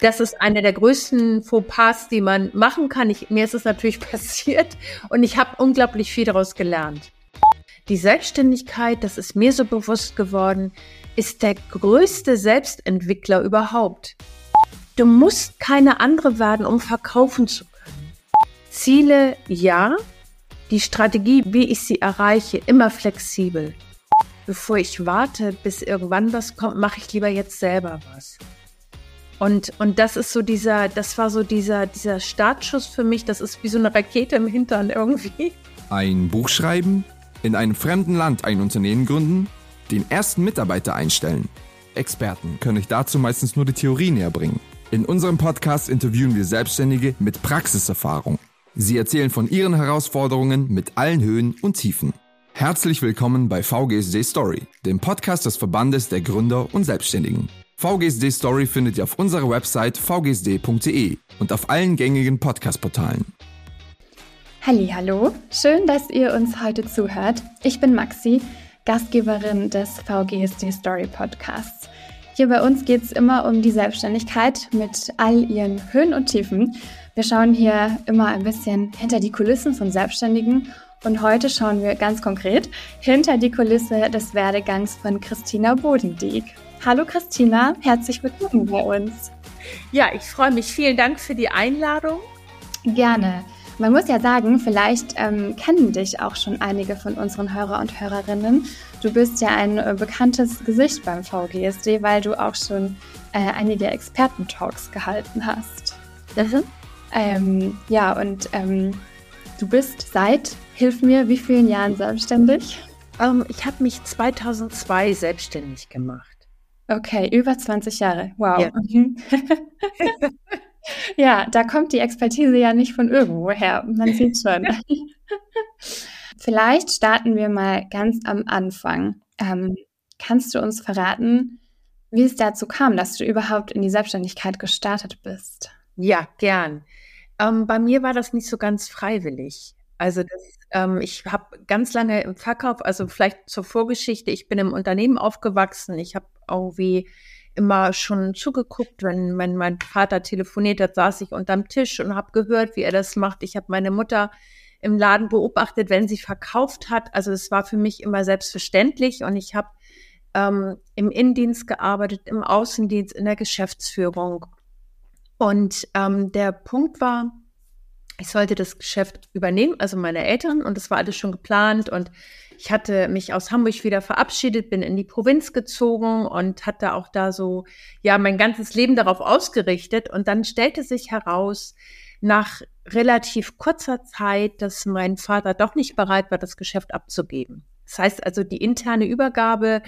Das ist einer der größten Fauxpas, die man machen kann. Ich, mir ist es natürlich passiert und ich habe unglaublich viel daraus gelernt. Die Selbstständigkeit, das ist mir so bewusst geworden, ist der größte Selbstentwickler überhaupt. Du musst keine andere werden, um verkaufen zu können. Ziele ja, die Strategie, wie ich sie erreiche, immer flexibel. Bevor ich warte, bis irgendwann was kommt, mache ich lieber jetzt selber was. Und, und das ist so dieser, das war so dieser, dieser Startschuss für mich. Das ist wie so eine Rakete im Hintern irgendwie. Ein Buch schreiben, in einem fremden Land ein Unternehmen gründen, den ersten Mitarbeiter einstellen. Experten können euch dazu meistens nur die Theorie näher bringen. In unserem Podcast interviewen wir Selbstständige mit Praxiserfahrung. Sie erzählen von ihren Herausforderungen mit allen Höhen und Tiefen. Herzlich willkommen bei VGSD Story, dem Podcast des Verbandes der Gründer und Selbstständigen. VGSD Story findet ihr auf unserer Website vgsd.de und auf allen gängigen Podcast-Portalen. Hallo, schön, dass ihr uns heute zuhört. Ich bin Maxi, Gastgeberin des VGSD Story Podcasts. Hier bei uns geht es immer um die Selbstständigkeit mit all ihren Höhen und Tiefen. Wir schauen hier immer ein bisschen hinter die Kulissen von Selbstständigen und heute schauen wir ganz konkret hinter die Kulisse des Werdegangs von Christina Bodendieck. Hallo Christina, herzlich willkommen bei uns. Ja, ich freue mich. Vielen Dank für die Einladung. Gerne. Man muss ja sagen, vielleicht ähm, kennen dich auch schon einige von unseren Hörer und Hörerinnen. Du bist ja ein äh, bekanntes Gesicht beim VGSD, weil du auch schon äh, einige Experten-Talks gehalten hast. Mhm. Ähm, ja, und ähm, du bist seit, hilf mir, wie vielen Jahren selbstständig? Ähm, ich habe mich 2002 selbstständig gemacht. Okay, über 20 Jahre. Wow. Ja. Mhm. ja, da kommt die Expertise ja nicht von irgendwo her. Man sieht schon. Vielleicht starten wir mal ganz am Anfang. Ähm, kannst du uns verraten, wie es dazu kam, dass du überhaupt in die Selbstständigkeit gestartet bist? Ja, gern. Ähm, bei mir war das nicht so ganz freiwillig. Also das, ähm, ich habe ganz lange im Verkauf, also vielleicht zur Vorgeschichte, ich bin im Unternehmen aufgewachsen. Ich habe irgendwie immer schon zugeguckt, wenn, wenn mein Vater telefoniert hat, saß ich unterm Tisch und habe gehört, wie er das macht. Ich habe meine Mutter im Laden beobachtet, wenn sie verkauft hat. Also es war für mich immer selbstverständlich und ich habe ähm, im Innendienst gearbeitet, im Außendienst, in der Geschäftsführung. Und ähm, der Punkt war, ich sollte das Geschäft übernehmen, also meine Eltern, und das war alles schon geplant. Und ich hatte mich aus Hamburg wieder verabschiedet, bin in die Provinz gezogen und hatte auch da so, ja, mein ganzes Leben darauf ausgerichtet. Und dann stellte sich heraus, nach relativ kurzer Zeit, dass mein Vater doch nicht bereit war, das Geschäft abzugeben. Das heißt also, die interne Übergabe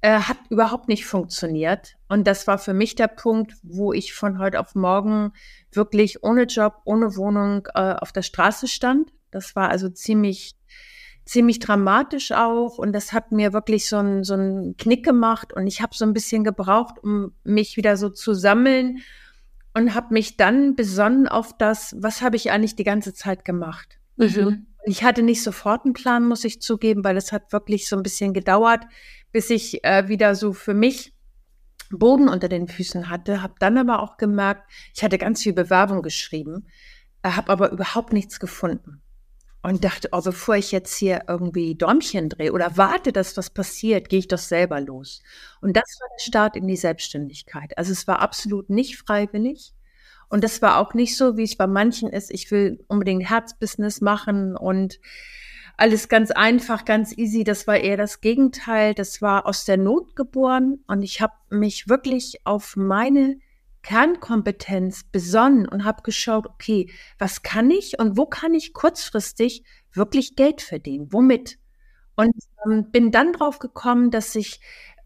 äh, hat überhaupt nicht funktioniert. Und das war für mich der Punkt, wo ich von heute auf morgen wirklich ohne Job, ohne Wohnung äh, auf der Straße stand. Das war also ziemlich, ziemlich dramatisch auch. Und das hat mir wirklich so einen so einen Knick gemacht. Und ich habe so ein bisschen gebraucht, um mich wieder so zu sammeln und habe mich dann besonnen auf das, was habe ich eigentlich die ganze Zeit gemacht. Mhm. Ich hatte nicht sofort einen Plan, muss ich zugeben, weil es hat wirklich so ein bisschen gedauert, bis ich äh, wieder so für mich Boden unter den Füßen hatte, habe dann aber auch gemerkt, ich hatte ganz viel Bewerbung geschrieben, äh, habe aber überhaupt nichts gefunden und dachte, oh, bevor ich jetzt hier irgendwie Däumchen drehe oder warte, dass was passiert, gehe ich doch selber los. Und das war der Start in die Selbstständigkeit. Also es war absolut nicht freiwillig. Und das war auch nicht so, wie es bei manchen ist, ich will unbedingt Herzbusiness machen und alles ganz einfach, ganz easy. Das war eher das Gegenteil. Das war aus der Not geboren und ich habe mich wirklich auf meine Kernkompetenz besonnen und habe geschaut, okay, was kann ich und wo kann ich kurzfristig wirklich Geld verdienen? Womit? Und ähm, bin dann drauf gekommen, dass ich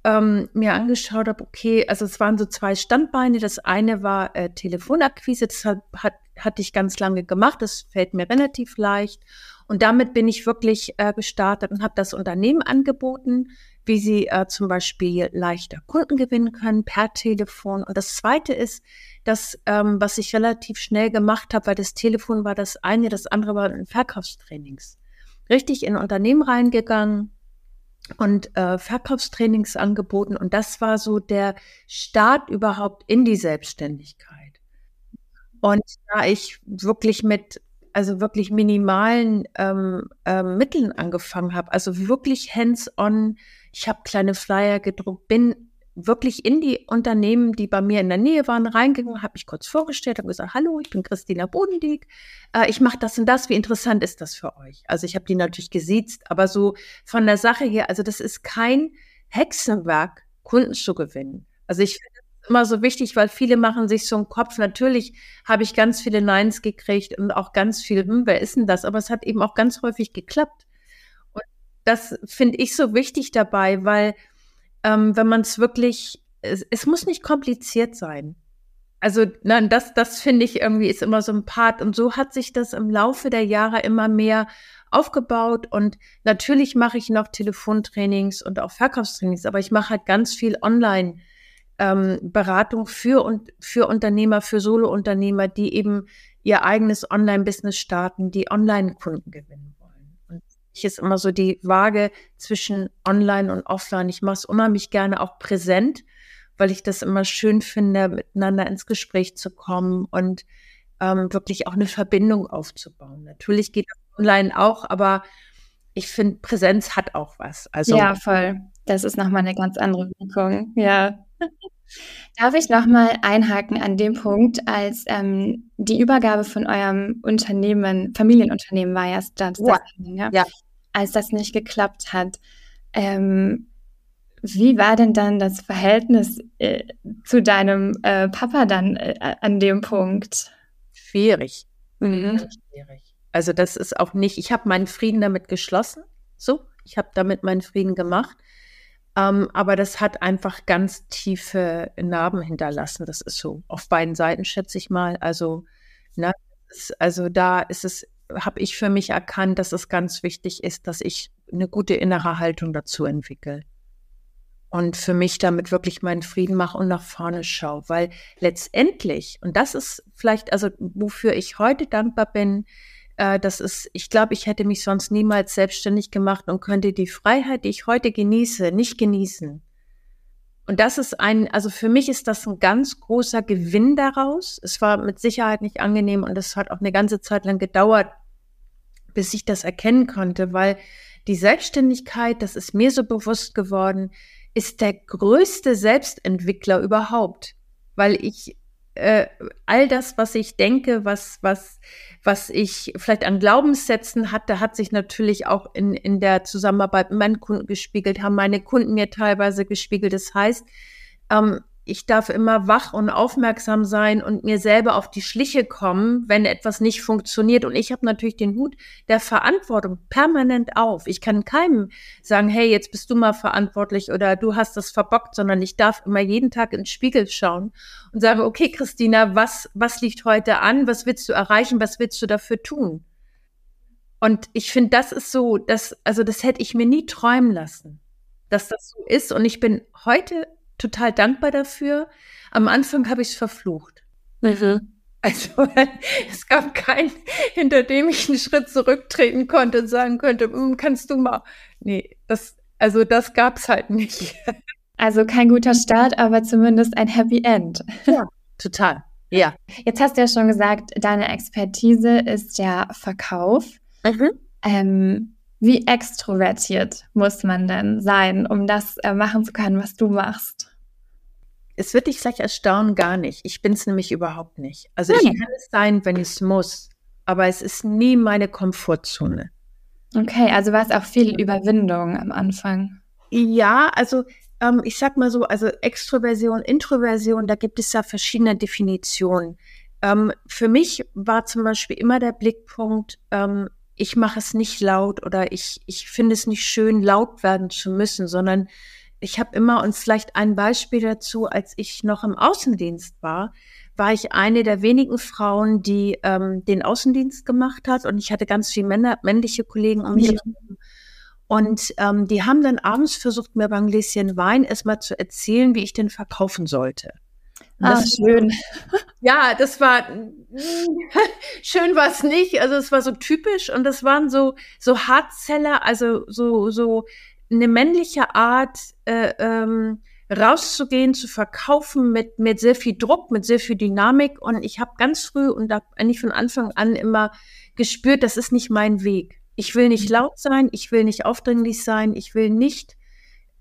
ähm, mir angeschaut habe, okay, also es waren so zwei Standbeine. Das eine war äh, Telefonakquise, das hat, hat, hatte ich ganz lange gemacht, das fällt mir relativ leicht. Und damit bin ich wirklich äh, gestartet und habe das Unternehmen angeboten, wie sie äh, zum Beispiel leichter Kunden gewinnen können per Telefon. Und das Zweite ist, das, ähm, was ich relativ schnell gemacht habe, weil das Telefon war das eine, das andere war Verkaufstrainings. Richtig in Unternehmen reingegangen und äh, Verkaufstrainings angeboten. Und das war so der Start überhaupt in die Selbstständigkeit. Und da ich wirklich mit, also wirklich minimalen ähm, ähm, Mitteln angefangen habe, also wirklich hands-on, ich habe kleine Flyer gedruckt, bin wirklich in die Unternehmen, die bei mir in der Nähe waren, reingegangen, habe mich kurz vorgestellt, habe gesagt, hallo, ich bin Christina Bodendieck, äh, ich mache das und das, wie interessant ist das für euch? Also ich habe die natürlich gesiezt, aber so von der Sache her, also das ist kein Hexenwerk, Kunden zu gewinnen. Also ich finde immer so wichtig, weil viele machen sich so einen Kopf. Natürlich habe ich ganz viele Neins gekriegt und auch ganz viel, hm, wer ist denn das? Aber es hat eben auch ganz häufig geklappt. Und das finde ich so wichtig dabei, weil ähm, wenn man es wirklich, es, muss nicht kompliziert sein. Also, nein, das, das finde ich irgendwie ist immer so ein Part. Und so hat sich das im Laufe der Jahre immer mehr aufgebaut. Und natürlich mache ich noch Telefontrainings und auch Verkaufstrainings, aber ich mache halt ganz viel online. Ähm, Beratung für und für Unternehmer, für Solo-Unternehmer, die eben ihr eigenes Online-Business starten, die Online-Kunden gewinnen ich ist immer so die Waage zwischen Online und Offline. Ich mache es unheimlich gerne auch präsent, weil ich das immer schön finde, miteinander ins Gespräch zu kommen und ähm, wirklich auch eine Verbindung aufzubauen. Natürlich geht online auch, aber ich finde, Präsenz hat auch was. Also, ja, voll. Das ist nochmal eine ganz andere Wirkung. Ja. Darf ich nochmal einhaken an dem Punkt, als ähm, die Übergabe von eurem Unternehmen, Familienunternehmen war ja das, ja. ja? ja. als das nicht geklappt hat. Ähm, wie war denn dann das Verhältnis äh, zu deinem äh, Papa dann äh, an dem Punkt? Schwierig. Mhm. Schwierig. Also das ist auch nicht, ich habe meinen Frieden damit geschlossen. So, ich habe damit meinen Frieden gemacht. Ähm, aber das hat einfach ganz tiefe Narben hinterlassen. Das ist so auf beiden Seiten, schätze ich mal. Also, ne, also da ist es, habe ich für mich erkannt, dass es ganz wichtig ist, dass ich eine gute innere Haltung dazu entwickle. Und für mich damit wirklich meinen Frieden mache und nach vorne schaue. Weil letztendlich, und das ist vielleicht, also wofür ich heute dankbar bin, äh, das ist, ich glaube, ich hätte mich sonst niemals selbstständig gemacht und könnte die Freiheit, die ich heute genieße, nicht genießen. Und das ist ein, also für mich ist das ein ganz großer Gewinn daraus. Es war mit Sicherheit nicht angenehm und es hat auch eine ganze Zeit lang gedauert, bis ich das erkennen konnte, weil die Selbstständigkeit, das ist mir so bewusst geworden, ist der größte Selbstentwickler überhaupt, weil ich äh, all das, was ich denke, was, was, was ich vielleicht an Glaubenssätzen hatte, hat sich natürlich auch in, in der Zusammenarbeit mit meinen Kunden gespiegelt, haben meine Kunden mir teilweise gespiegelt. Das heißt, ähm, ich darf immer wach und aufmerksam sein und mir selber auf die Schliche kommen, wenn etwas nicht funktioniert. Und ich habe natürlich den Hut der Verantwortung permanent auf. Ich kann keinem sagen, hey, jetzt bist du mal verantwortlich oder du hast das verbockt, sondern ich darf immer jeden Tag ins Spiegel schauen und sagen, okay, Christina, was, was liegt heute an? Was willst du erreichen? Was willst du dafür tun? Und ich finde, das ist so, das, also das hätte ich mir nie träumen lassen, dass das so ist. Und ich bin heute total dankbar dafür. Am Anfang habe ich es verflucht. Mhm. Also es gab keinen, hinter dem ich einen Schritt zurücktreten konnte und sagen könnte, hm, kannst du mal. Nee, das, also das gab es halt nicht. Also kein guter Start, aber zumindest ein Happy End. Ja, total. Ja. Jetzt hast du ja schon gesagt, deine Expertise ist der Verkauf. Mhm. Ähm, wie extrovertiert muss man denn sein, um das äh, machen zu können, was du machst? Es wird dich vielleicht erstaunen, gar nicht. Ich bin es nämlich überhaupt nicht. Also ich hm. kann es sein, wenn ich es muss, aber es ist nie meine Komfortzone. Okay, also war es auch viel Überwindung am Anfang. Ja, also ähm, ich sag mal so, also Extroversion, Introversion, da gibt es ja verschiedene Definitionen. Ähm, für mich war zum Beispiel immer der Blickpunkt, ähm, ich mache es nicht laut oder ich, ich finde es nicht schön, laut werden zu müssen, sondern ich habe immer, und vielleicht ein Beispiel dazu, als ich noch im Außendienst war, war ich eine der wenigen Frauen, die ähm, den Außendienst gemacht hat. Und ich hatte ganz viele Männer, männliche Kollegen um mich herum. Ja. Und ähm, die haben dann abends versucht, mir beim Gläschen Wein erstmal zu erzählen, wie ich den verkaufen sollte. ah, das schön. Ja, das war schön war es nicht. Also es war so typisch und das waren so so Hardseller, also so so eine männliche Art, äh, ähm, rauszugehen, zu verkaufen mit, mit sehr viel Druck, mit sehr viel Dynamik. Und ich habe ganz früh und da eigentlich von Anfang an immer gespürt, das ist nicht mein Weg. Ich will nicht laut sein, ich will nicht aufdringlich sein, ich will nicht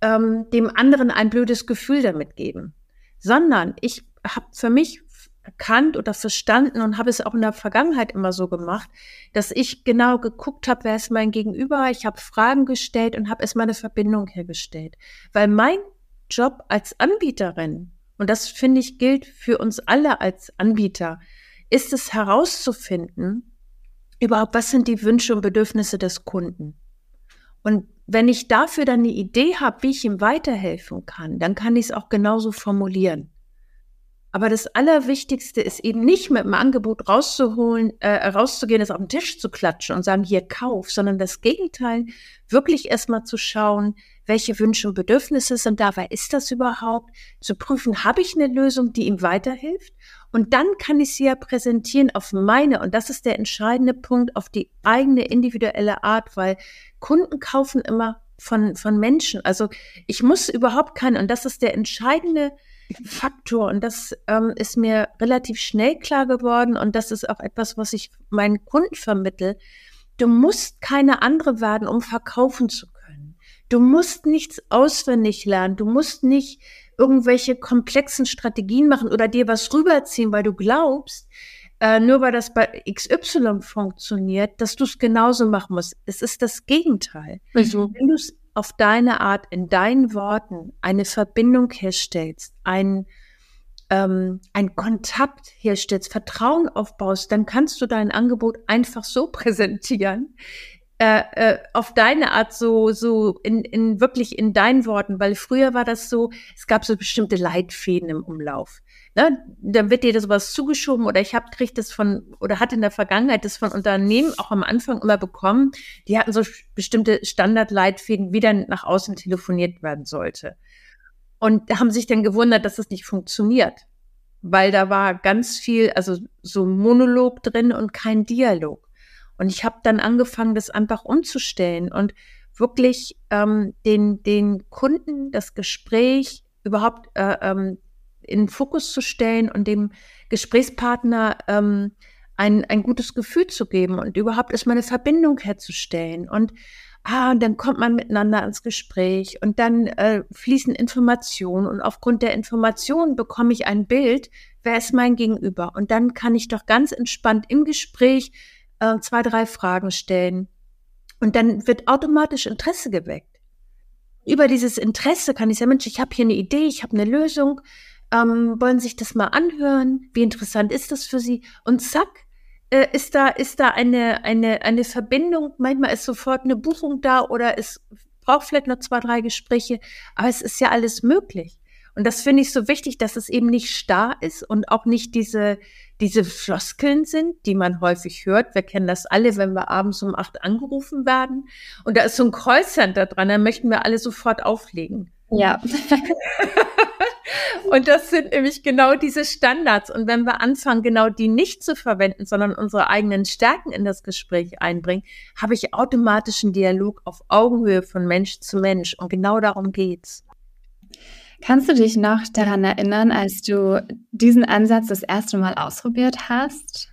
ähm, dem anderen ein blödes Gefühl damit geben, sondern ich habe für mich erkannt oder verstanden und habe es auch in der Vergangenheit immer so gemacht, dass ich genau geguckt habe, wer ist mein Gegenüber, ich habe Fragen gestellt und habe erstmal eine Verbindung hergestellt. Weil mein Job als Anbieterin, und das finde ich gilt für uns alle als Anbieter, ist es herauszufinden, überhaupt, was sind die Wünsche und Bedürfnisse des Kunden. Und wenn ich dafür dann eine Idee habe, wie ich ihm weiterhelfen kann, dann kann ich es auch genauso formulieren. Aber das Allerwichtigste ist eben nicht mit dem Angebot rauszuholen, äh, rauszugehen, es auf den Tisch zu klatschen und sagen, hier kauf, sondern das Gegenteil, wirklich erstmal zu schauen, welche Wünsche und Bedürfnisse sind da, wer ist das überhaupt, zu prüfen, habe ich eine Lösung, die ihm weiterhilft? Und dann kann ich sie ja präsentieren auf meine, und das ist der entscheidende Punkt, auf die eigene individuelle Art, weil Kunden kaufen immer von, von Menschen. Also ich muss überhaupt keinen, und das ist der entscheidende Faktor. Und das ähm, ist mir relativ schnell klar geworden. Und das ist auch etwas, was ich meinen Kunden vermittel. Du musst keine andere werden, um verkaufen zu können. Du musst nichts auswendig lernen. Du musst nicht irgendwelche komplexen Strategien machen oder dir was rüberziehen, weil du glaubst, äh, nur weil das bei XY funktioniert, dass du es genauso machen musst. Es ist das Gegenteil. Also. Wenn du es auf deine Art, in deinen Worten eine Verbindung herstellst, ein, ähm, ein Kontakt herstellst, Vertrauen aufbaust, dann kannst du dein Angebot einfach so präsentieren, äh, äh, auf deine Art so, so in, in wirklich in deinen Worten, weil früher war das so, es gab so bestimmte Leitfäden im Umlauf. Ne? Dann wird dir das was zugeschoben oder ich habe kriegt das von oder hatte in der Vergangenheit das von Unternehmen auch am Anfang immer bekommen. Die hatten so bestimmte Standardleitfäden, wie dann nach außen telefoniert werden sollte. Und haben sich dann gewundert, dass das nicht funktioniert, weil da war ganz viel, also so Monolog drin und kein Dialog. Und ich habe dann angefangen, das einfach umzustellen und wirklich ähm, den, den Kunden das Gespräch überhaupt äh, ähm, in den Fokus zu stellen und dem Gesprächspartner ähm, ein, ein gutes Gefühl zu geben und überhaupt erstmal eine Verbindung herzustellen. Und ah, und dann kommt man miteinander ins Gespräch und dann äh, fließen Informationen und aufgrund der Informationen bekomme ich ein Bild, wer ist mein Gegenüber. Und dann kann ich doch ganz entspannt im Gespräch äh, zwei, drei Fragen stellen. Und dann wird automatisch Interesse geweckt. Über dieses Interesse kann ich sagen, Mensch, ich habe hier eine Idee, ich habe eine Lösung, ähm, wollen sich das mal anhören, wie interessant ist das für Sie? Und zack, äh, ist da, ist da eine, eine, eine Verbindung. Manchmal ist sofort eine Buchung da oder es braucht vielleicht noch zwei, drei Gespräche, aber es ist ja alles möglich. Und das finde ich so wichtig, dass es eben nicht starr ist und auch nicht diese, diese Floskeln sind, die man häufig hört. Wir kennen das alle, wenn wir abends um acht angerufen werden. Und da ist so ein Callcenter dran, da möchten wir alle sofort auflegen. Ja. Und das sind nämlich genau diese Standards. Und wenn wir anfangen, genau die nicht zu verwenden, sondern unsere eigenen Stärken in das Gespräch einbringen, habe ich automatisch einen Dialog auf Augenhöhe von Mensch zu Mensch. Und genau darum geht's. Kannst du dich noch daran erinnern, als du diesen Ansatz das erste Mal ausprobiert hast?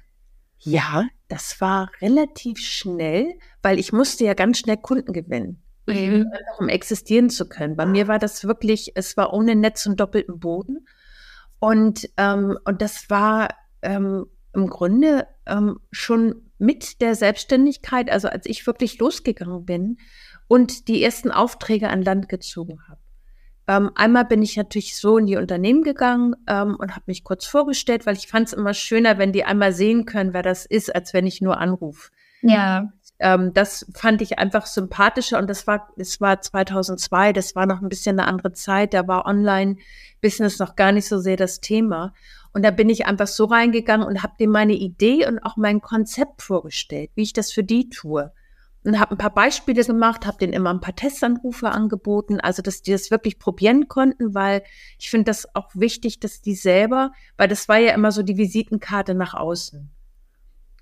Ja, das war relativ schnell, weil ich musste ja ganz schnell Kunden gewinnen mhm. um existieren zu können. Bei mir war das wirklich, es war ohne Netz und doppelten Boden. Und, ähm, und das war ähm, im Grunde ähm, schon mit der Selbstständigkeit, also als ich wirklich losgegangen bin und die ersten Aufträge an Land gezogen habe. Ähm, einmal bin ich natürlich so in die Unternehmen gegangen ähm, und habe mich kurz vorgestellt, weil ich fand es immer schöner, wenn die einmal sehen können, wer das ist, als wenn ich nur anrufe. Ja ähm, das fand ich einfach sympathischer und das war, es war 2002, das war noch ein bisschen eine andere Zeit, da war Online-Business noch gar nicht so sehr das Thema. Und da bin ich einfach so reingegangen und habe dem meine Idee und auch mein Konzept vorgestellt, wie ich das für die tue. Und habe ein paar Beispiele gemacht, habe denen immer ein paar Testanrufe angeboten, also dass die das wirklich probieren konnten, weil ich finde das auch wichtig, dass die selber, weil das war ja immer so die Visitenkarte nach außen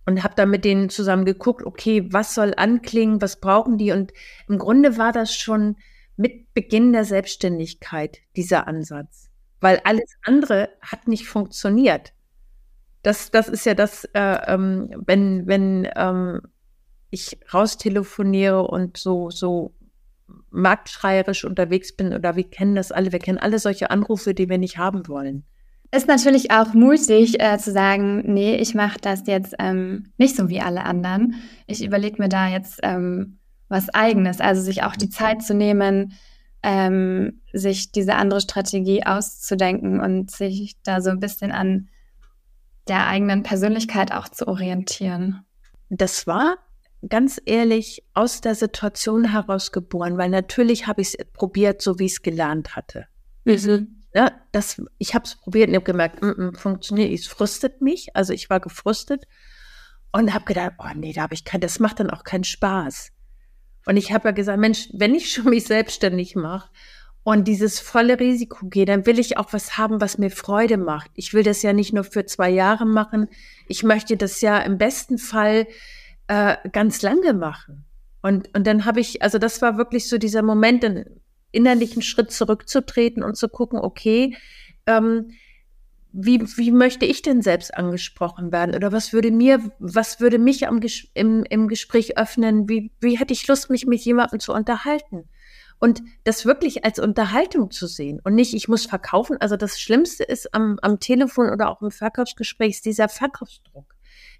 und habe dann mit denen zusammen geguckt, okay, was soll anklingen, was brauchen die? Und im Grunde war das schon mit Beginn der Selbstständigkeit dieser Ansatz, weil alles andere hat nicht funktioniert. Das, das ist ja das, äh, ähm, wenn, wenn ähm, ich raustelefoniere und so, so marktschreierisch unterwegs bin oder wir kennen das alle, wir kennen alle solche Anrufe, die wir nicht haben wollen. Ist natürlich auch mutig äh, zu sagen, nee, ich mache das jetzt ähm, nicht so wie alle anderen. Ich überlege mir da jetzt ähm, was eigenes, also sich auch die Zeit zu nehmen, ähm, sich diese andere Strategie auszudenken und sich da so ein bisschen an der eigenen Persönlichkeit auch zu orientieren. Das war ganz ehrlich aus der Situation heraus geboren, weil natürlich habe ich es probiert, so wie ich es gelernt hatte. Mhm. Ja, das, ich habe es probiert und habe gemerkt, mm, mm, funktioniert, es frustet mich. Also ich war gefrustet und habe gedacht, oh nee, da habe ich kein, das macht dann auch keinen Spaß. Und ich habe ja gesagt, Mensch, wenn ich schon mich selbstständig mache und dieses volle Risiko gehe, dann will ich auch was haben, was mir Freude macht. Ich will das ja nicht nur für zwei Jahre machen. Ich möchte das ja im besten Fall äh, ganz lange machen. Und, und dann habe ich, also das war wirklich so dieser Moment, den innerlichen Schritt zurückzutreten und zu gucken, okay, ähm, wie, wie möchte ich denn selbst angesprochen werden? Oder was würde mir, was würde mich am, im, im Gespräch öffnen? Wie, wie hätte ich Lust, mich mit jemandem zu unterhalten? Und das wirklich als Unterhaltung zu sehen und nicht, ich muss verkaufen. Also das Schlimmste ist am, am Telefon oder auch im Verkaufsgespräch ist dieser Verkaufsdruck.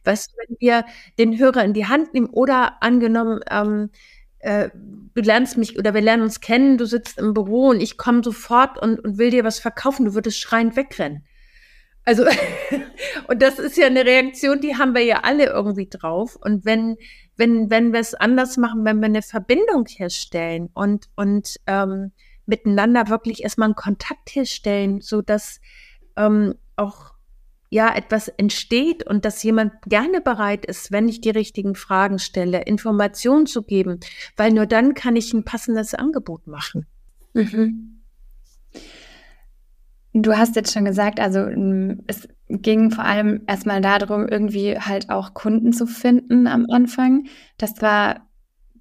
Weißt du, wenn wir den Hörer in die Hand nehmen oder angenommen, ähm, äh, du lernst mich oder wir lernen uns kennen, du sitzt im Büro und ich komme sofort und, und will dir was verkaufen, du würdest schreiend wegrennen. Also, und das ist ja eine Reaktion, die haben wir ja alle irgendwie drauf. Und wenn, wenn, wenn wir es anders machen, wenn wir eine Verbindung herstellen und, und ähm, miteinander wirklich erstmal einen Kontakt herstellen, so dass ähm, auch ja etwas entsteht und dass jemand gerne bereit ist, wenn ich die richtigen Fragen stelle, Informationen zu geben, weil nur dann kann ich ein passendes Angebot machen. Mhm. Du hast jetzt schon gesagt, also es ging vor allem erstmal darum, irgendwie halt auch Kunden zu finden am Anfang. Das war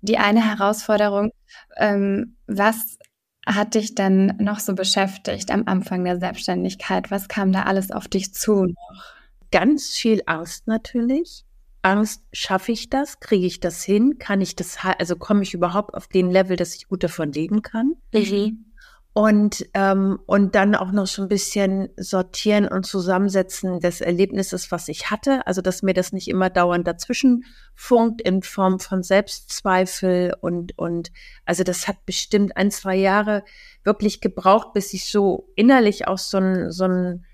die eine Herausforderung. Ähm, was hat dich dann noch so beschäftigt am Anfang der Selbstständigkeit? Was kam da alles auf dich zu noch? Ganz viel Angst natürlich. Angst, schaffe ich das? Kriege ich das hin? Kann ich das, also komme ich überhaupt auf den Level, dass ich gut davon leben kann? Mhm und, ähm, und dann auch noch so ein bisschen sortieren und zusammensetzen des Erlebnisses, was ich hatte. Also, dass mir das nicht immer dauernd dazwischen funkt in Form von Selbstzweifel und, und, also das hat bestimmt ein, zwei Jahre wirklich gebraucht, bis ich so innerlich auch so ein, so ein,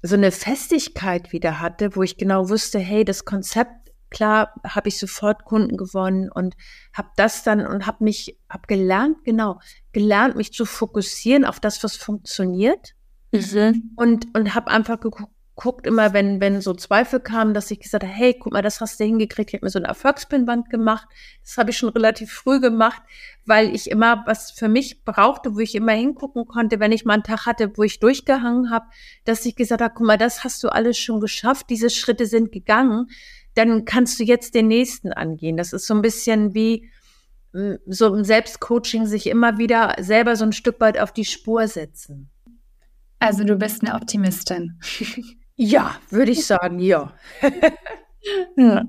so eine Festigkeit wieder hatte, wo ich genau wusste, hey, das Konzept klar habe ich sofort Kunden gewonnen und habe das dann und habe mich, habe gelernt, genau, gelernt, mich zu fokussieren auf das, was funktioniert. Mhm. Und, und habe einfach geguckt, immer wenn, wenn so Zweifel kamen, dass ich gesagt habe, hey, guck mal, das hast du hingekriegt. Ich habe mir so eine Erfolgspinwand gemacht. Das habe ich schon relativ früh gemacht, weil ich immer was für mich brauchte, wo ich immer hingucken konnte, wenn ich mal einen Tag hatte, wo ich durchgehangen habe, dass ich gesagt habe, guck mal, das hast du alles schon geschafft. Diese Schritte sind gegangen dann kannst du jetzt den nächsten angehen. Das ist so ein bisschen wie hm, so im Selbstcoaching sich immer wieder selber so ein Stück weit auf die Spur setzen. Also du bist eine Optimistin. ja, würde ich sagen, ja. ja.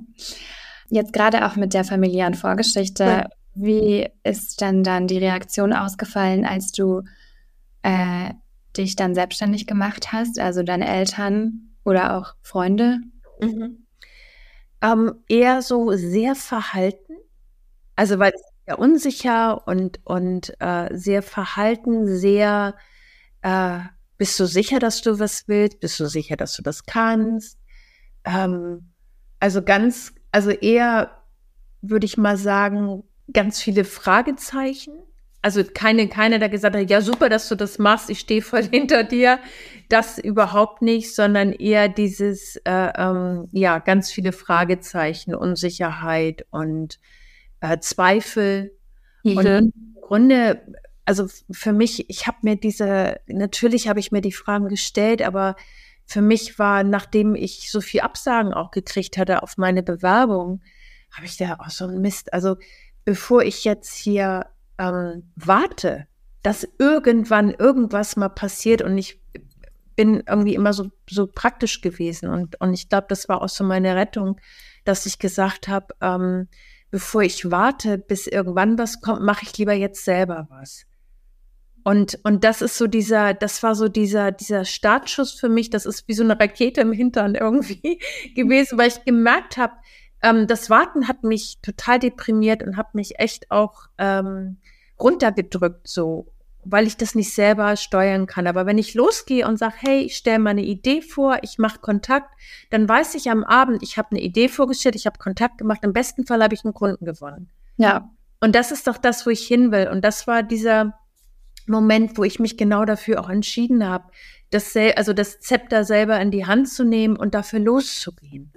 Jetzt gerade auch mit der familiären Vorgeschichte, ja. wie ist denn dann die Reaktion ausgefallen, als du äh, dich dann selbstständig gemacht hast? Also deine Eltern oder auch Freunde? Mhm ähm, eher so sehr verhalten. Also weil sehr unsicher und, und äh, sehr verhalten, sehr äh, bist du sicher, dass du was willst? Bist du sicher, dass du das kannst? Ähm, also ganz, also eher würde ich mal sagen, ganz viele Fragezeichen. Also keine, keiner, der gesagt hat, ja super, dass du das machst, ich stehe voll hinter dir. Das überhaupt nicht, sondern eher dieses, äh, ähm, ja, ganz viele Fragezeichen, Unsicherheit und äh, Zweifel. Mhm. Und im Grunde, also für mich, ich habe mir diese, natürlich habe ich mir die Fragen gestellt, aber für mich war, nachdem ich so viel Absagen auch gekriegt hatte auf meine Bewerbung, habe ich da auch so ein Mist. Also bevor ich jetzt hier ähm, warte, dass irgendwann irgendwas mal passiert und ich bin irgendwie immer so, so praktisch gewesen und, und ich glaube, das war auch so meine Rettung, dass ich gesagt habe, ähm, bevor ich warte, bis irgendwann was kommt, mache ich lieber jetzt selber was. Und, und das ist so dieser, das war so dieser, dieser Startschuss für mich. Das ist wie so eine Rakete im Hintern irgendwie gewesen, weil ich gemerkt habe, ähm, das Warten hat mich total deprimiert und hat mich echt auch ähm, runtergedrückt, so, weil ich das nicht selber steuern kann. Aber wenn ich losgehe und sage, hey, ich stelle meine Idee vor, ich mache Kontakt, dann weiß ich am Abend, ich habe eine Idee vorgestellt, ich habe Kontakt gemacht. Im besten Fall habe ich einen Kunden gewonnen. Ja. Und das ist doch das, wo ich hin will. Und das war dieser Moment, wo ich mich genau dafür auch entschieden habe, das, also das Zepter selber in die Hand zu nehmen und dafür loszugehen.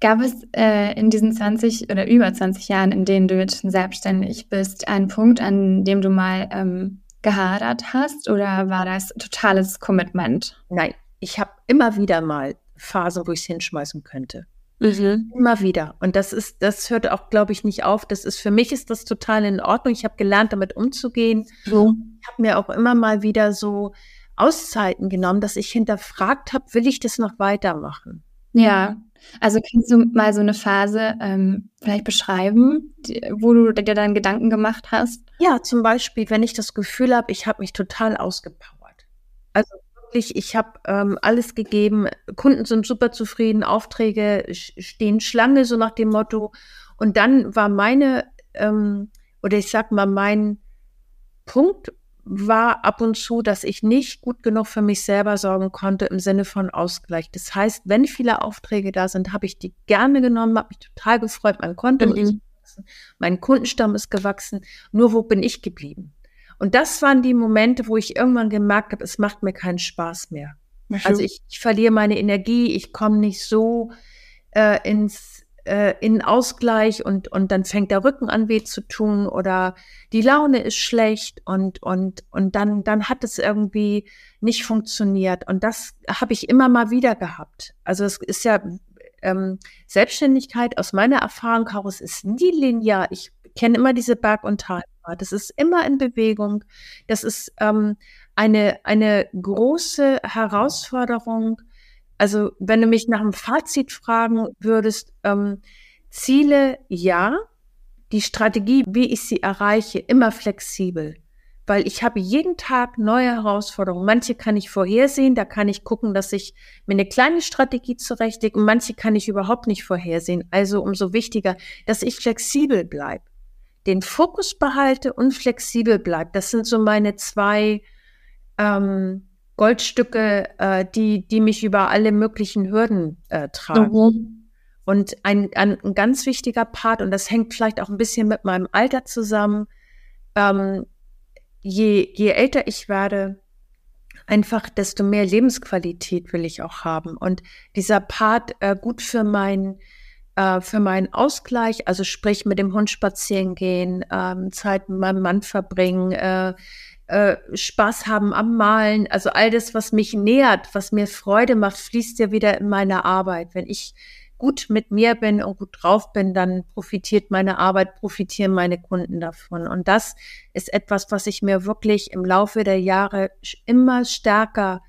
Gab es äh, in diesen 20 oder über 20 Jahren, in denen du jetzt schon selbstständig bist, einen Punkt, an dem du mal ähm, gehadert hast oder war das totales Commitment? Nein, ich habe immer wieder mal Phasen, wo ich es hinschmeißen könnte. Mhm. Immer wieder. Und das ist, das hört auch, glaube ich, nicht auf. Das ist für mich ist das total in Ordnung. Ich habe gelernt, damit umzugehen. So. Ich habe mir auch immer mal wieder so Auszeiten genommen, dass ich hinterfragt habe, will ich das noch weitermachen? Ja. Also kannst du mal so eine Phase ähm, vielleicht beschreiben, die, wo du dir dann Gedanken gemacht hast? Ja, zum Beispiel, wenn ich das Gefühl habe, ich habe mich total ausgepowert. Also wirklich, ich habe ähm, alles gegeben, Kunden sind super zufrieden, Aufträge stehen Schlange, so nach dem Motto. Und dann war meine, ähm, oder ich sag mal, mein Punkt war ab und zu, dass ich nicht gut genug für mich selber sorgen konnte im Sinne von Ausgleich. Das heißt, wenn viele Aufträge da sind, habe ich die gerne genommen, habe mich total gefreut, mein Konto mhm. ist gewachsen, mein Kundenstamm ist gewachsen. Nur wo bin ich geblieben? Und das waren die Momente, wo ich irgendwann gemerkt habe, es macht mir keinen Spaß mehr. Also ich, ich verliere meine Energie, ich komme nicht so äh, ins äh, in Ausgleich und und dann fängt der Rücken an weh zu tun oder die Laune ist schlecht und und und dann dann hat es irgendwie nicht funktioniert und das habe ich immer mal wieder gehabt. Also es ist ja ähm, Selbstständigkeit aus meiner Erfahrung heraus ist nie linear. Ich kenne immer diese Berg- und Tal. Das ist immer in Bewegung. Das ist ähm, eine, eine große Herausforderung. Also wenn du mich nach einem Fazit fragen würdest, ähm, Ziele ja, die Strategie, wie ich sie erreiche, immer flexibel. Weil ich habe jeden Tag neue Herausforderungen. Manche kann ich vorhersehen, da kann ich gucken, dass ich mir eine kleine Strategie zurechtlege und manche kann ich überhaupt nicht vorhersehen. Also umso wichtiger, dass ich flexibel bleibe den Fokus behalte und flexibel bleibe. Das sind so meine zwei ähm, Goldstücke, äh, die, die mich über alle möglichen Hürden äh, tragen. Mhm. Und ein, ein, ein, ganz wichtiger Part, und das hängt vielleicht auch ein bisschen mit meinem Alter zusammen, ähm, je, je älter ich werde, einfach desto mehr Lebensqualität will ich auch haben. Und dieser Part äh, gut für mein äh, für meinen Ausgleich, also sprich mit dem Hund spazieren gehen, ähm, Zeit mit meinem Mann verbringen, äh, äh, Spaß haben am Malen, also all das, was mich nähert, was mir Freude macht, fließt ja wieder in meine Arbeit. Wenn ich gut mit mir bin und gut drauf bin, dann profitiert meine Arbeit, profitieren meine Kunden davon. Und das ist etwas, was ich mir wirklich im Laufe der Jahre immer stärker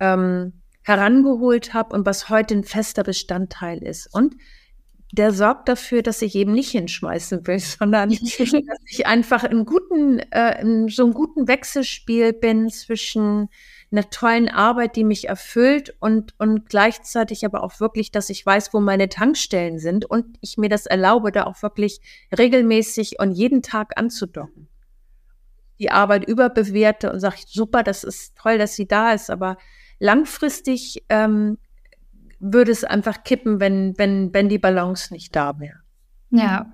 ähm, herangeholt habe und was heute ein fester Bestandteil ist. Und der sorgt dafür, dass ich eben nicht hinschmeißen will, sondern dass ich einfach in guten, äh, in so einem guten Wechselspiel bin zwischen einer tollen Arbeit, die mich erfüllt und, und gleichzeitig aber auch wirklich, dass ich weiß, wo meine Tankstellen sind und ich mir das erlaube, da auch wirklich regelmäßig und jeden Tag anzudocken. Die Arbeit überbewerte und sage, super, das ist toll, dass sie da ist, aber langfristig ähm, würde es einfach kippen, wenn, wenn, wenn die Balance nicht da wäre. Ja.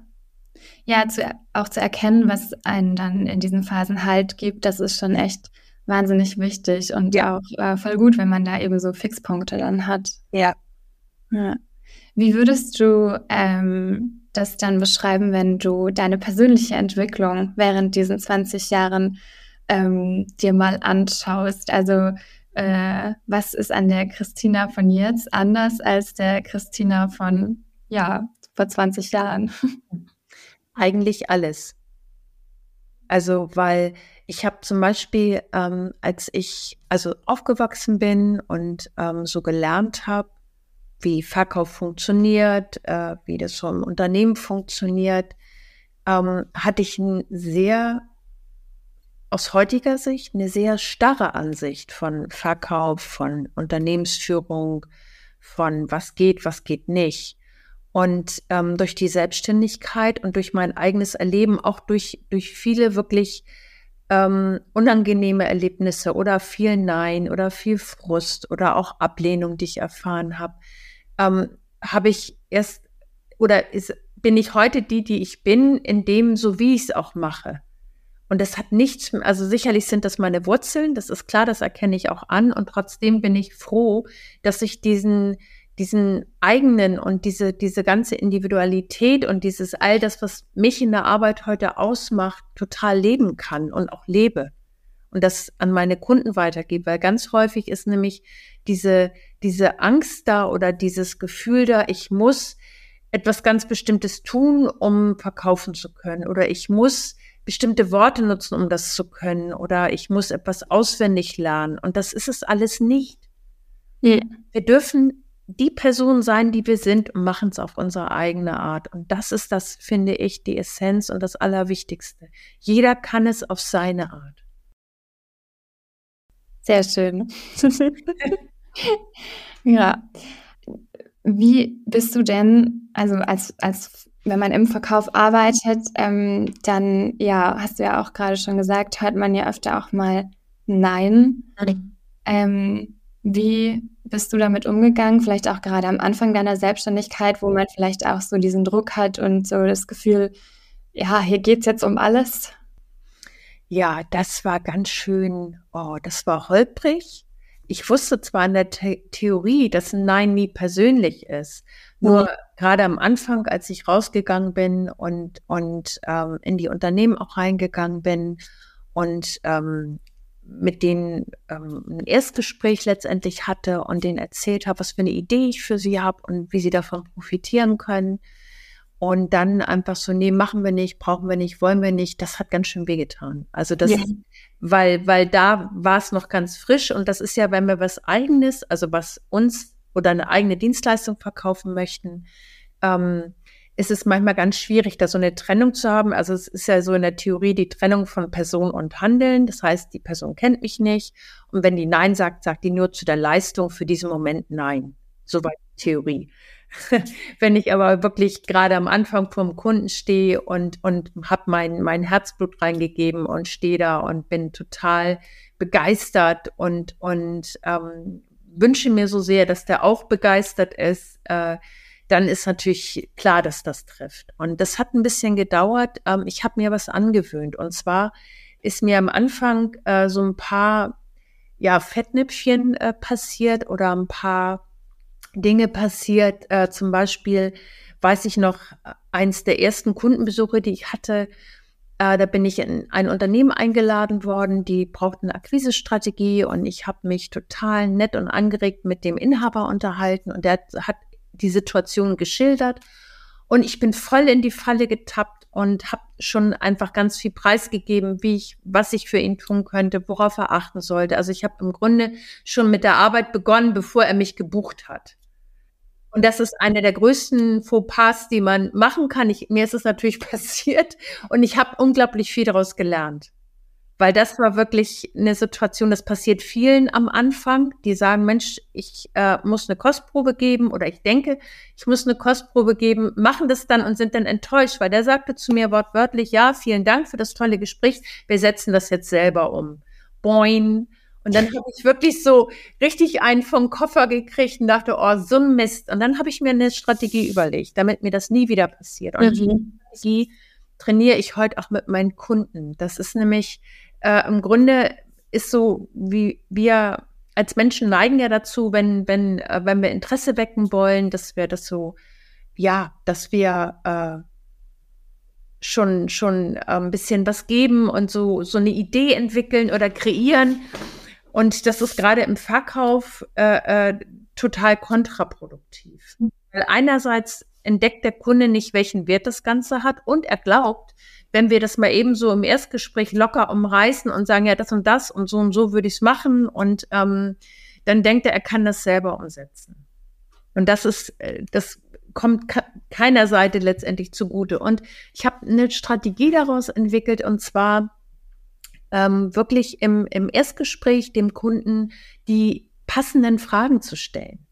Ja, zu, auch zu erkennen, was einen dann in diesen Phasen halt gibt, das ist schon echt wahnsinnig wichtig und ja auch äh, voll gut, wenn man da eben so Fixpunkte dann hat. Ja. ja. Wie würdest du ähm, das dann beschreiben, wenn du deine persönliche Entwicklung während diesen 20 Jahren ähm, dir mal anschaust? Also äh, was ist an der Christina von jetzt anders als der Christina von, ja, vor 20 Jahren? Eigentlich alles. Also, weil ich habe zum Beispiel, ähm, als ich also aufgewachsen bin und ähm, so gelernt habe, wie Verkauf funktioniert, äh, wie das so im Unternehmen funktioniert, ähm, hatte ich ein sehr, aus heutiger Sicht, eine sehr starre Ansicht von Verkauf, von Unternehmensführung, von was geht, was geht nicht. Und ähm, durch die Selbstständigkeit und durch mein eigenes Erleben, auch durch, durch viele wirklich ähm, unangenehme Erlebnisse oder viel Nein oder viel Frust oder auch Ablehnung, die ich erfahren habe, ähm, habe ich erst oder ist, bin ich heute die, die ich bin, in dem, so wie ich es auch mache. Und das hat nichts, also sicherlich sind das meine Wurzeln, das ist klar, das erkenne ich auch an. Und trotzdem bin ich froh, dass ich diesen, diesen eigenen und diese, diese ganze Individualität und dieses all das, was mich in der Arbeit heute ausmacht, total leben kann und auch lebe. Und das an meine Kunden weitergebe, weil ganz häufig ist nämlich diese, diese Angst da oder dieses Gefühl da, ich muss etwas ganz Bestimmtes tun, um verkaufen zu können oder ich muss bestimmte Worte nutzen, um das zu können oder ich muss etwas auswendig lernen und das ist es alles nicht. Ja. Wir dürfen die Person sein, die wir sind und machen es auf unsere eigene Art und das ist das, finde ich, die Essenz und das Allerwichtigste. Jeder kann es auf seine Art. Sehr schön. ja. Wie bist du denn, also als, als wenn man im Verkauf arbeitet, ähm, dann ja, hast du ja auch gerade schon gesagt, hört man ja öfter auch mal Nein. Mhm. Ähm, wie bist du damit umgegangen? Vielleicht auch gerade am Anfang deiner Selbstständigkeit, wo man vielleicht auch so diesen Druck hat und so das Gefühl, ja, hier geht es jetzt um alles. Ja, das war ganz schön, oh, das war holprig ich wusste zwar in der The Theorie, dass ein Nein nie persönlich ist. Nur mhm. gerade am Anfang, als ich rausgegangen bin und, und ähm, in die Unternehmen auch reingegangen bin und ähm, mit denen ähm, ein Erstgespräch letztendlich hatte und denen erzählt habe, was für eine Idee ich für sie habe und wie sie davon profitieren können. Und dann einfach so, nee, machen wir nicht, brauchen wir nicht, wollen wir nicht, das hat ganz schön wehgetan. Also das, ja weil, weil da war es noch ganz frisch und das ist ja, wenn wir was eigenes, also was uns oder eine eigene Dienstleistung verkaufen möchten, ähm, ist es manchmal ganz schwierig, da so eine Trennung zu haben. Also es ist ja so in der Theorie die Trennung von Person und Handeln. Das heißt, die Person kennt mich nicht. Und wenn die Nein sagt, sagt die nur zu der Leistung für diesen Moment Nein. Soweit Theorie. Wenn ich aber wirklich gerade am Anfang vom Kunden stehe und, und habe mein, mein Herzblut reingegeben und stehe da und bin total begeistert und, und ähm, wünsche mir so sehr, dass der auch begeistert ist, äh, dann ist natürlich klar, dass das trifft. Und das hat ein bisschen gedauert. Ähm, ich habe mir was angewöhnt. Und zwar ist mir am Anfang äh, so ein paar ja, Fettnäpfchen äh, passiert oder ein paar Dinge passiert. Äh, zum Beispiel weiß ich noch, eins der ersten Kundenbesuche, die ich hatte, äh, da bin ich in ein Unternehmen eingeladen worden, die brauchten eine Akquisestrategie und ich habe mich total nett und angeregt mit dem Inhaber unterhalten und der hat die Situation geschildert und ich bin voll in die Falle getappt und habe schon einfach ganz viel preisgegeben, wie ich, was ich für ihn tun könnte, worauf er achten sollte. Also ich habe im Grunde schon mit der Arbeit begonnen, bevor er mich gebucht hat. Und das ist eine der größten Fauxpas, die man machen kann. Ich, mir ist es natürlich passiert und ich habe unglaublich viel daraus gelernt. Weil das war wirklich eine Situation, das passiert vielen am Anfang, die sagen, Mensch, ich äh, muss eine Kostprobe geben oder ich denke, ich muss eine Kostprobe geben, machen das dann und sind dann enttäuscht, weil der sagte zu mir wortwörtlich, ja, vielen Dank für das tolle Gespräch, wir setzen das jetzt selber um. Boing, und dann habe ich wirklich so richtig einen vom Koffer gekriegt und dachte, oh, so ein Mist. Und dann habe ich mir eine Strategie überlegt, damit mir das nie wieder passiert. Und mhm. die Strategie trainiere ich heute auch mit meinen Kunden. Das ist nämlich äh, im Grunde ist so, wie wir als Menschen neigen ja dazu, wenn, wenn, äh, wenn wir Interesse wecken wollen, dass wir das so, ja, dass wir äh, schon, schon äh, ein bisschen was geben und so, so eine Idee entwickeln oder kreieren. Und das ist gerade im Verkauf äh, äh, total kontraproduktiv. Weil einerseits entdeckt der Kunde nicht, welchen Wert das Ganze hat und er glaubt, wenn wir das mal eben so im Erstgespräch locker umreißen und sagen, ja, das und das und so und so würde ich es machen und ähm, dann denkt er, er kann das selber umsetzen. Und das ist, äh, das kommt keiner Seite letztendlich zugute. Und ich habe eine Strategie daraus entwickelt und zwar ähm, wirklich im, im Erstgespräch dem Kunden die passenden Fragen zu stellen.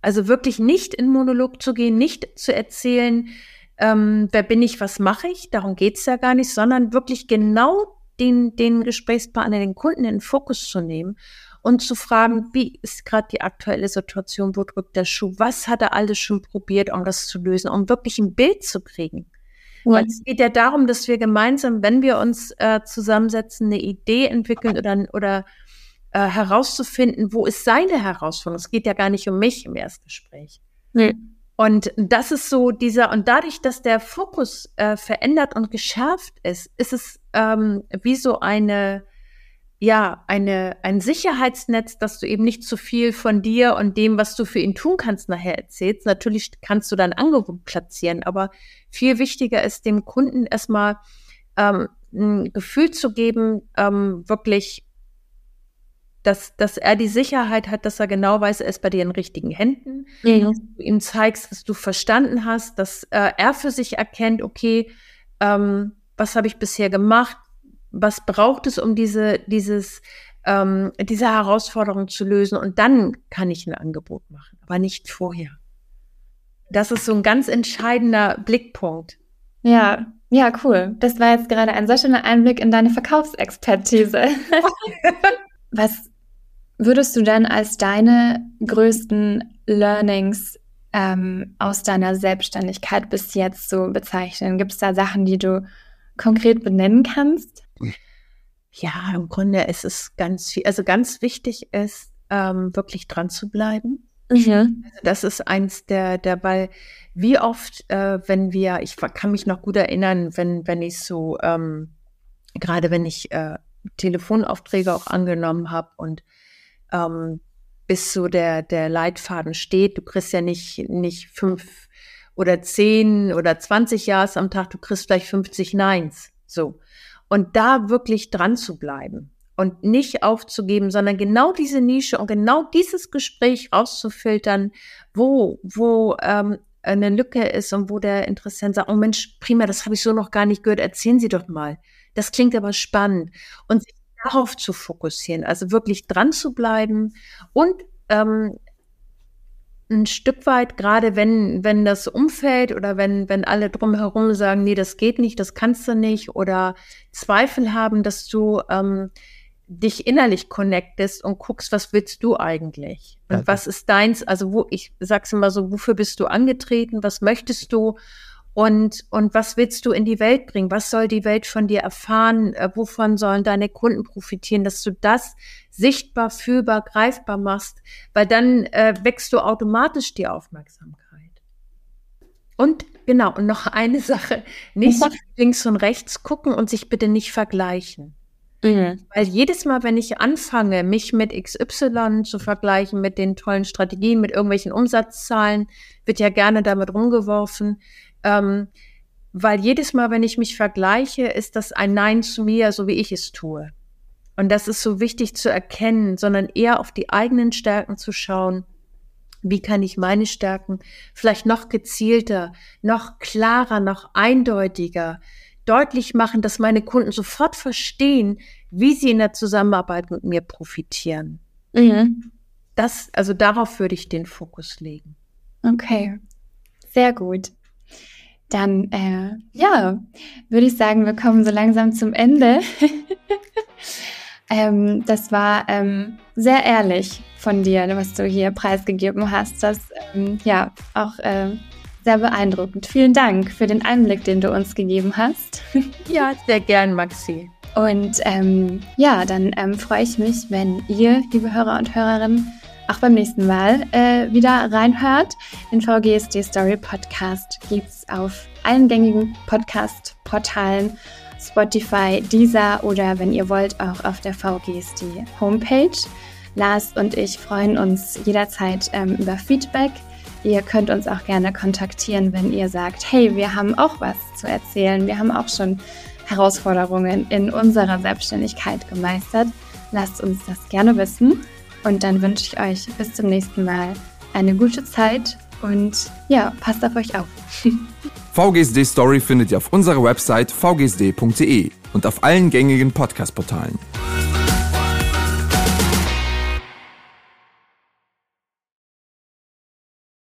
Also wirklich nicht in Monolog zu gehen, nicht zu erzählen, ähm, wer bin ich, was mache ich, darum geht's ja gar nicht, sondern wirklich genau den, den Gesprächspartner, den Kunden in den Fokus zu nehmen und zu fragen, wie ist gerade die aktuelle Situation, wo drückt der Schuh, was hat er alles schon probiert, um das zu lösen, um wirklich ein Bild zu kriegen. Ja. Weil es geht ja darum, dass wir gemeinsam, wenn wir uns äh, zusammensetzen, eine Idee entwickeln oder, oder äh, herauszufinden, wo ist seine Herausforderung. Es geht ja gar nicht um mich im Erstgespräch. Nee. Und das ist so dieser, und dadurch, dass der Fokus äh, verändert und geschärft ist, ist es ähm, wie so eine, ja, eine, ein Sicherheitsnetz, dass du eben nicht zu viel von dir und dem, was du für ihn tun kannst, nachher erzählst. Natürlich kannst du dein Angebot platzieren, aber viel wichtiger ist dem Kunden erstmal ähm, ein Gefühl zu geben, ähm, wirklich dass, dass er die Sicherheit hat, dass er genau weiß, er ist bei dir in richtigen Händen. Mhm. Dass du ihm zeigst, dass du verstanden hast, dass äh, er für sich erkennt, okay, ähm, was habe ich bisher gemacht? Was braucht es, um diese, dieses, ähm, diese Herausforderung zu lösen? Und dann kann ich ein Angebot machen, aber nicht vorher. Das ist so ein ganz entscheidender Blickpunkt. Ja, ja, cool. Das war jetzt gerade ein sehr schöner Einblick in deine Verkaufsexpertise. Was würdest du denn als deine größten Learnings ähm, aus deiner Selbstständigkeit bis jetzt so bezeichnen? Gibt es da Sachen, die du konkret benennen kannst? Ja, im Grunde ist es ganz viel, also ganz wichtig ist, ähm, wirklich dran zu bleiben. Mhm. Also das ist eins der, der, weil wie oft, äh, wenn wir, ich kann mich noch gut erinnern, wenn, wenn ich so, ähm, gerade wenn ich äh, Telefonaufträge auch angenommen habe und ähm, bis so der, der Leitfaden steht. Du kriegst ja nicht, nicht fünf oder zehn oder zwanzig Jahres am Tag, du kriegst vielleicht 50 Neins. So. Und da wirklich dran zu bleiben und nicht aufzugeben, sondern genau diese Nische und genau dieses Gespräch rauszufiltern, wo, wo ähm, eine Lücke ist und wo der Interessent sagt, oh Mensch, prima, das habe ich so noch gar nicht gehört, erzählen Sie doch mal. Das klingt aber spannend. Und sich darauf zu fokussieren, also wirklich dran zu bleiben und ähm, ein Stück weit, gerade wenn, wenn das umfällt oder wenn, wenn alle drumherum sagen, nee, das geht nicht, das kannst du nicht oder Zweifel haben, dass du ähm, dich innerlich connectest und guckst, was willst du eigentlich? Und ja. was ist deins? Also wo, ich sag's immer so, wofür bist du angetreten? Was möchtest du? Und, und was willst du in die Welt bringen? Was soll die Welt von dir erfahren? Äh, wovon sollen deine Kunden profitieren? Dass du das sichtbar, fühlbar, greifbar machst, weil dann äh, wächst du automatisch die Aufmerksamkeit. Und genau, und noch eine Sache, nicht links und rechts gucken und sich bitte nicht vergleichen. Mhm. Weil jedes Mal, wenn ich anfange, mich mit XY zu vergleichen, mit den tollen Strategien, mit irgendwelchen Umsatzzahlen, wird ja gerne damit rumgeworfen, ähm, weil jedes Mal, wenn ich mich vergleiche, ist das ein Nein zu mir, so wie ich es tue. Und das ist so wichtig zu erkennen, sondern eher auf die eigenen Stärken zu schauen. Wie kann ich meine Stärken vielleicht noch gezielter, noch klarer, noch eindeutiger deutlich machen, dass meine Kunden sofort verstehen, wie sie in der Zusammenarbeit mit mir profitieren. Mhm. Das, also darauf würde ich den Fokus legen. Okay, sehr gut. Dann, äh, ja, würde ich sagen, wir kommen so langsam zum Ende. ähm, das war ähm, sehr ehrlich von dir, was du hier preisgegeben hast. Das, ähm, ja, auch äh, sehr beeindruckend. Vielen Dank für den Einblick, den du uns gegeben hast. ja, sehr gern, Maxi. Und ähm, ja, dann ähm, freue ich mich, wenn ihr, liebe Hörer und Hörerinnen, auch beim nächsten Mal äh, wieder reinhört. Den VGSD Story Podcast gibt es auf allen gängigen Podcast-Portalen, Spotify, Deezer oder wenn ihr wollt, auch auf der VGSD Homepage. Lars und ich freuen uns jederzeit ähm, über Feedback. ihr könnt uns auch gerne kontaktieren, wenn ihr sagt, hey, wir haben auch was zu erzählen, wir haben auch schon Herausforderungen in unserer Selbstständigkeit gemeistert. Lasst uns das gerne wissen und dann wünsche ich euch bis zum nächsten Mal eine gute Zeit und ja, passt auf euch auf. VGSD Story findet ihr auf unserer Website vgsd.de und auf allen gängigen Podcast-Portalen.